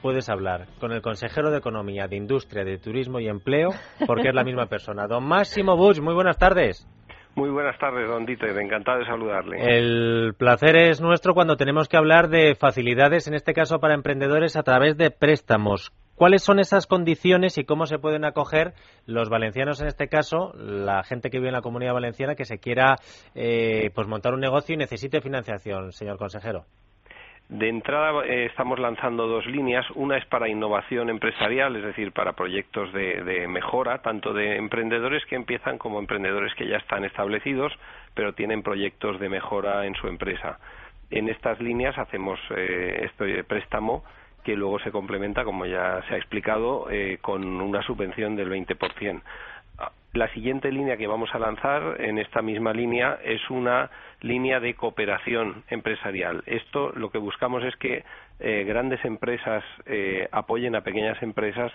puedes hablar con el consejero de Economía, de Industria, de Turismo y Empleo, porque es la misma persona. Don Máximo Bush, muy buenas tardes. Muy buenas tardes, don Dieter. Encantado de saludarle. El placer es nuestro cuando tenemos que hablar de facilidades, en este caso para emprendedores, a través de préstamos. ¿Cuáles son esas condiciones y cómo se pueden acoger los valencianos, en este caso, la gente que vive en la comunidad valenciana que se quiera eh, pues montar un negocio y necesite financiación, señor consejero? De entrada eh, estamos lanzando dos líneas. Una es para innovación empresarial, es decir, para proyectos de, mejora, tanto de emprendedores que empiezan como emprendedores que ya están establecidos, pero tienen proyectos de mejora en su empresa. En estas líneas hacemos eh, este préstamo que luego se complementa, como ya se ha explicado, eh, con una subvención del 20%. La siguiente línea que vamos a lanzar en esta misma línea es una línea de cooperación empresarial. Esto lo que buscamos es que eh, grandes empresas eh, apoyen a pequeñas empresas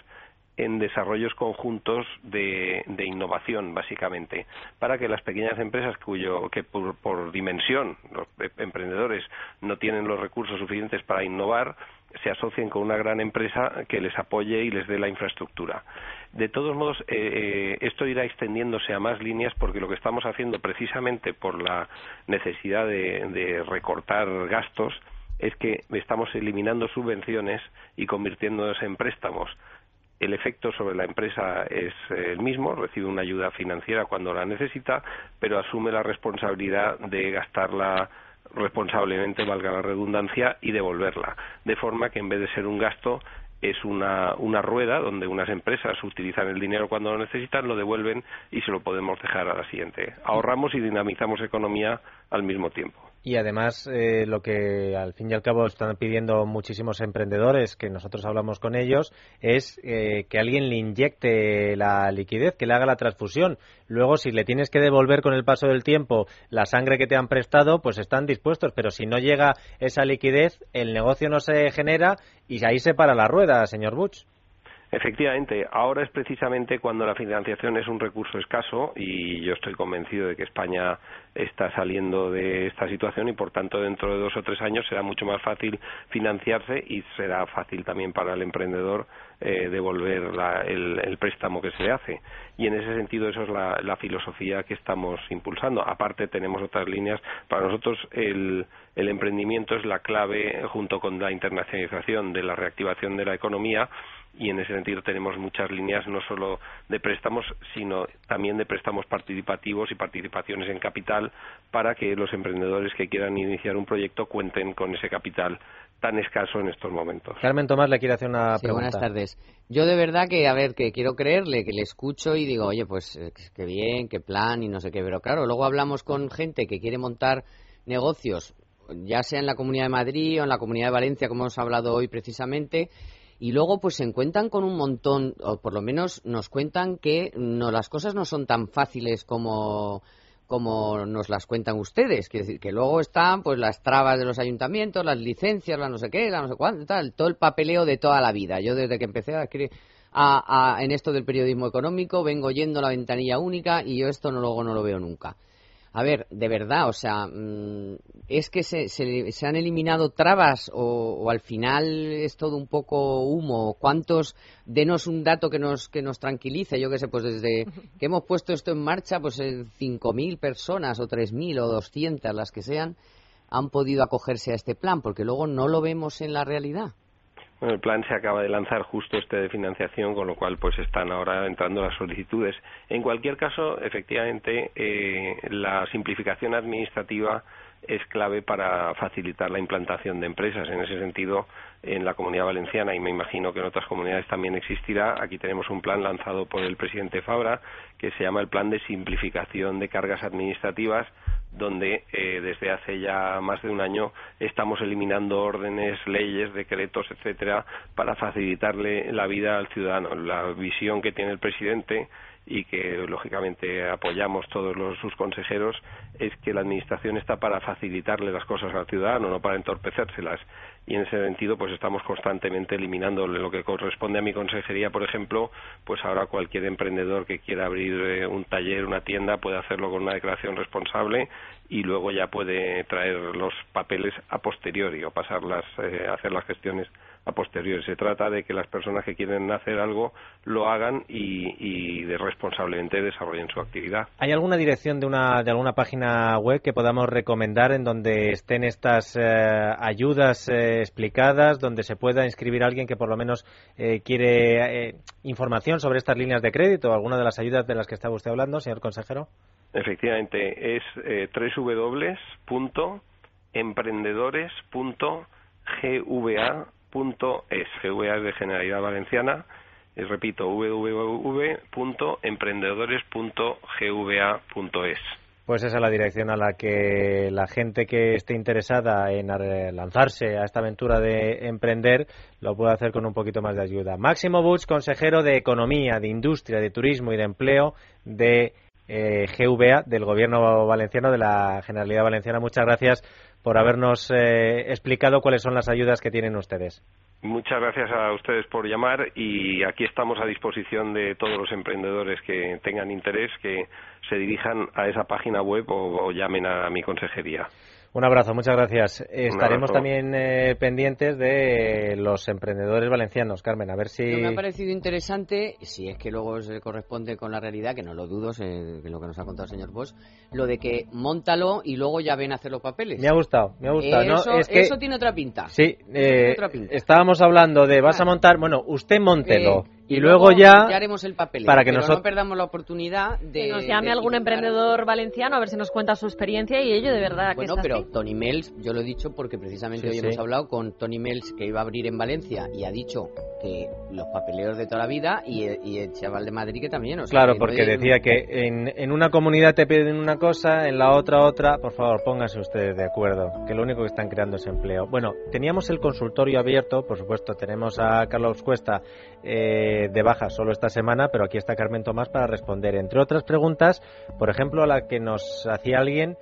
en desarrollos conjuntos de, de, innovación, básicamente, para que las pequeñas empresas cuyo que por, por dimensión los emprendedores no tienen los recursos suficientes para innovar se asocien con una gran empresa que les apoye y les dé la infraestructura. De todos modos, eh, esto irá extendiéndose a más líneas porque lo que estamos haciendo precisamente por la necesidad de, de recortar gastos es que estamos eliminando subvenciones y convirtiéndonos en préstamos el efecto sobre la empresa es el mismo, recibe una ayuda financiera cuando la necesita, pero asume la responsabilidad de gastarla responsablemente, valga la redundancia, y devolverla. De forma que en vez de ser un gasto, es una, una rueda donde unas empresas utilizan el dinero cuando lo necesitan, lo devuelven y se lo podemos dejar a la siguiente. Ahorramos y dinamizamos economía al mismo tiempo. Y además, eh, lo que al fin y al cabo están pidiendo muchísimos emprendedores, que nosotros hablamos con ellos, es eh, que alguien le inyecte la liquidez, que le haga la transfusión. Luego, si le tienes que devolver con el paso del tiempo la sangre que te han prestado, pues están dispuestos. Pero si no llega esa liquidez, el negocio no se genera y ahí se para la rueda, señor Butch. Efectivamente, ahora es precisamente cuando la financiación es un recurso escaso y yo estoy convencido de que España está saliendo de esta situación y por tanto dentro de dos o tres años será mucho más fácil financiarse y será fácil también para el emprendedor eh, devolver la, el, préstamo que se le hace. Y en ese sentido eso es la, la, filosofía que estamos impulsando. Aparte tenemos otras líneas. Para nosotros el, el emprendimiento es la clave junto con la internacionalización de la reactivación de la economía y en ese sentido tenemos muchas líneas no solo de préstamos sino también de préstamos participativos y participaciones en capital para que los emprendedores que quieran iniciar un proyecto cuenten con ese capital tan escaso en estos momentos. Carmen Tomás le quiere hacer una sí, pregunta. Buenas tardes. Yo de verdad que, a ver, que quiero creerle, que le escucho y digo, oye, pues qué bien, qué plan y no sé qué, pero claro, luego hablamos con gente que quiere montar negocios, ya sea en la Comunidad de Madrid o en la Comunidad de Valencia, como hemos hablado hoy precisamente, y luego pues se encuentran con un montón, o por lo menos nos cuentan que no, las cosas no son tan fáciles como como nos las cuentan ustedes, quiere decir que luego están pues las trabas de los ayuntamientos, las licencias, la no sé qué, la no sé cuánto, tal, todo el papeleo de toda la vida. Yo desde que empecé a escribir a, a, en esto del periodismo económico vengo yendo la ventanilla única y yo esto no, luego no lo veo nunca. A ver, de verdad, o sea, mm, es que se, se, se han eliminado trabas o, o, al final es todo un poco humo. ¿Cuántos? Denos un dato que nos que nos tranquilice. Yo qué sé, pues desde que hemos puesto esto en marcha, pues 5.000 personas o 3.000 o 200, las que sean, han podido acogerse a este plan, porque luego no lo vemos en la realidad. Bueno, el plan se acaba de lanzar justo este de financiación, con lo cual pues están ahora entrando las solicitudes. En cualquier caso, efectivamente, eh, la simplificación administrativa es clave para facilitar la implantación de empresas. En ese sentido, en la comunidad valenciana y me imagino que en otras comunidades también existirá, aquí tenemos un plan lanzado por el presidente Fabra que se llama el Plan de Simplificación de Cargas Administrativas donde eh, desde hace ya más de un año estamos eliminando órdenes, leyes, decretos, etcétera, para facilitarle la vida al ciudadano. La visión que tiene el presidente y que lógicamente apoyamos todos los, sus consejeros es que la administración está para facilitarle las cosas al ciudadano, no para entorpecérselas. Y en ese sentido, pues estamos constantemente eliminándole lo que corresponde a mi consejería, por ejemplo, pues ahora cualquier emprendedor que quiera abrir eh, un taller, una tienda, puede hacerlo con una declaración responsable y luego ya puede traer los papeles a posteriori o pasarlas, eh, hacer las gestiones a posteriori. Se trata de que las personas que quieren hacer algo lo hagan y, y de responsablemente desarrollen su actividad. ¿Hay alguna dirección de, una, de alguna página web que podamos recomendar en donde estén estas eh, ayudas eh, explicadas, donde se pueda inscribir a alguien que por lo menos eh, quiere información sobre estas líneas de crédito, alguna de las ayudas de las que estaba usted hablando, señor consejero? Efectivamente, es eh, www.emprendedores.gva.es. GVA es de Generalidad Valenciana. Y repito, www.emprendedores.gva.es. Pues esa es la dirección a la que la gente que esté interesada en lanzarse a esta aventura de emprender lo puede hacer con un poquito más de ayuda. Máximo Butch, consejero de Economía, de Industria, de Turismo y de Empleo de eh, GVA del Gobierno Valenciano, de la Generalidad Valenciana. Muchas gracias por habernos eh, explicado cuáles son las ayudas que tienen ustedes. Muchas gracias a ustedes por llamar y aquí estamos a disposición de todos los emprendedores que tengan interés que se dirijan a esa página web o llamen a mi consejería. Un abrazo, muchas gracias. Estaremos también eh, pendientes de los emprendedores valencianos, Carmen, a ver si... me ha parecido interesante, si es que luego se corresponde con la realidad, que no lo dudo, lo que nos ha contado el señor Bosch, lo de que montalo y luego ya ven a hacer los papeles. Me ha gustado, me ha gustado. Eso, ¿no? es que... eso tiene otra pinta. Sí, eh, estábamos hablando de vas a montar, bueno, usted montelo. Y, luego, ya, haremos el papel para que nosotros no perdamos la oportunidad de que nos llame algún emprendedor valenciano a ver si nos cuenta su experiencia y ello de verdad bueno que pero Tony Mels yo lo he dicho porque precisamente hoy hemos hablado con Tony Mels que iba a abrir en Valencia y ha dicho que los papeleos de toda la vida y, el chaval de Madrid que también claro porque decía que en, en una comunidad te piden una cosa en la otra otra. Por favor pónganse ustedes de acuerdo que lo único que están creando es empleo. Bueno teníamos el consultorio abierto por supuesto tenemos a Carlos Cuesta eh, de baja solo esta semana, pero aquí está Carmen Tomás para responder, entre otras preguntas, por ejemplo, la que nos hacía alguien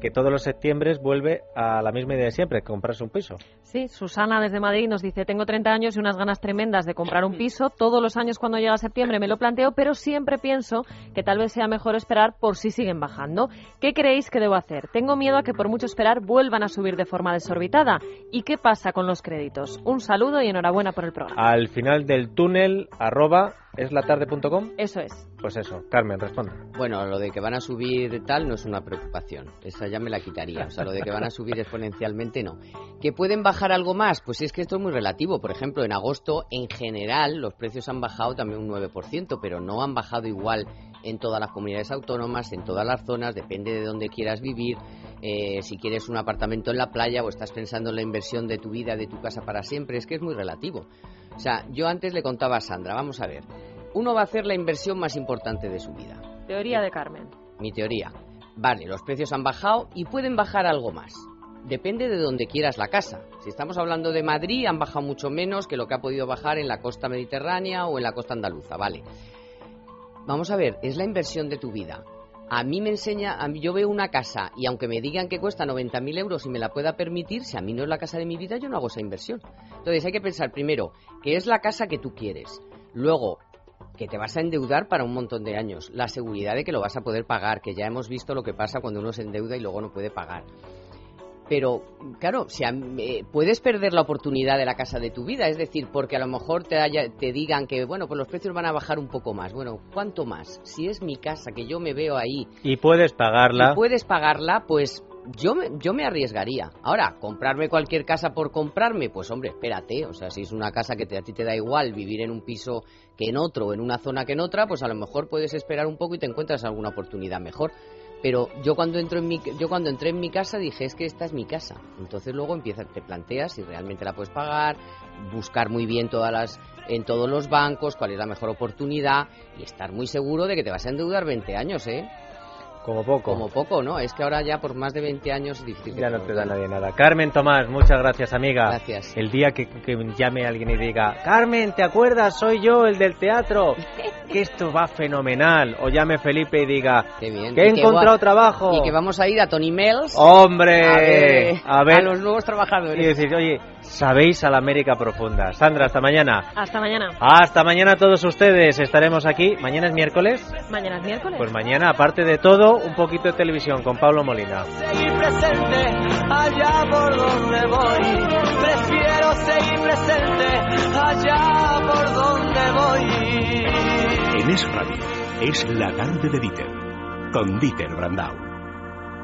que todos los septiembre vuelve a la misma idea de siempre, comprarse un piso. Sí, Susana desde Madrid nos dice, tengo 30 años y unas ganas tremendas de comprar un piso. Todos los años cuando llega septiembre me lo planteo, pero siempre pienso que tal vez sea mejor esperar por si siguen bajando. ¿Qué creéis que debo hacer? Tengo miedo a que por mucho esperar vuelvan a subir de forma desorbitada. ¿Y qué pasa con los créditos? Un saludo y enhorabuena por el programa. Al final del túnel, arroba, ¿es latarde.com? Eso es. Pues eso, Carmen, responde. Bueno, lo de que van a subir tal no es una preocupación. Esa ya me la quitaría. O sea, lo de que van a subir exponencialmente no. ¿Que pueden bajar algo más? Pues es que esto es muy relativo. Por ejemplo, en agosto, en general, los precios han bajado también un 9%, pero no han bajado igual en todas las comunidades autónomas, en todas las zonas, depende de dónde quieras vivir. Eh, si quieres un apartamento en la playa o estás pensando en la inversión de tu vida, de tu casa para siempre, es que es muy relativo. O sea, yo antes le contaba a Sandra, vamos a ver, uno va a hacer la inversión más importante de su vida. Teoría de Carmen. Mi teoría. Vale, los precios han bajado y pueden bajar algo más. Depende de donde quieras la casa. Si estamos hablando de Madrid, han bajado mucho menos que lo que ha podido bajar en la costa mediterránea o en la costa andaluza, ¿vale? Vamos a ver, es la inversión de tu vida. A mí me enseña, a mí, yo veo una casa y aunque me digan que cuesta 90.000 euros y me la pueda permitir, si a mí no es la casa de mi vida, yo no hago esa inversión. Entonces hay que pensar primero que es la casa que tú quieres. Luego, que te vas a endeudar para un montón de años. La seguridad de que lo vas a poder pagar, que ya hemos visto lo que pasa cuando uno se endeuda y luego no puede pagar. Pero, claro, si eh, puedes perder la oportunidad de la casa de tu vida, es decir, porque a lo mejor te, te digan que, bueno, pues los precios van a bajar un poco más. Bueno, ¿cuánto más? Si es mi casa, que yo me veo ahí. Y puedes pagarla. Y puedes pagarla, pues yo me, yo me arriesgaría. Ahora, comprarme cualquier casa por comprarme, pues hombre, espérate. O sea, si es una casa que te- a ti te da igual vivir en un piso que en otro, en una zona que en otra, pues a lo mejor puedes esperar un poco y te encuentras alguna oportunidad mejor. Pero yo cuando entro en mi, yo cuando entré en mi casa dije es que esta es mi casa. Entonces luego empiezas, te planteas si realmente la puedes pagar, buscar muy bien todas las, en todos los bancos, cuál es la mejor oportunidad y estar muy seguro de que te vas a endeudar 20 años, ¿eh? Como poco. Como poco, ¿no? Es que ahora ya por más de 20 años es difícil. Ya no te da nadie nada. Carmen Tomás, muchas gracias, amiga. Gracias. El día que, que llame alguien y diga, Carmen, ¿te acuerdas? Soy yo, el del teatro. Que esto va fenomenal. O llame Felipe y diga, Qué bien. que he encontrado trabajo. Y que vamos a ir a Tony Mills. ¡Hombre! A ver, a ver. a los nuevos trabajadores. Y decir, oye, sabéis a la América profunda. Sandra, hasta mañana. Hasta mañana. Hasta mañana a todos ustedes. Estaremos aquí. ¿Mañana es miércoles? Mañana es miércoles. Pues mañana, aparte de todo, un poquito de televisión con Pablo Molina. seguir presente allá por donde voy. Prefiero seguir presente allá por donde voy. En Es Radio, es la tarde de Dieter, con Dieter Brandau.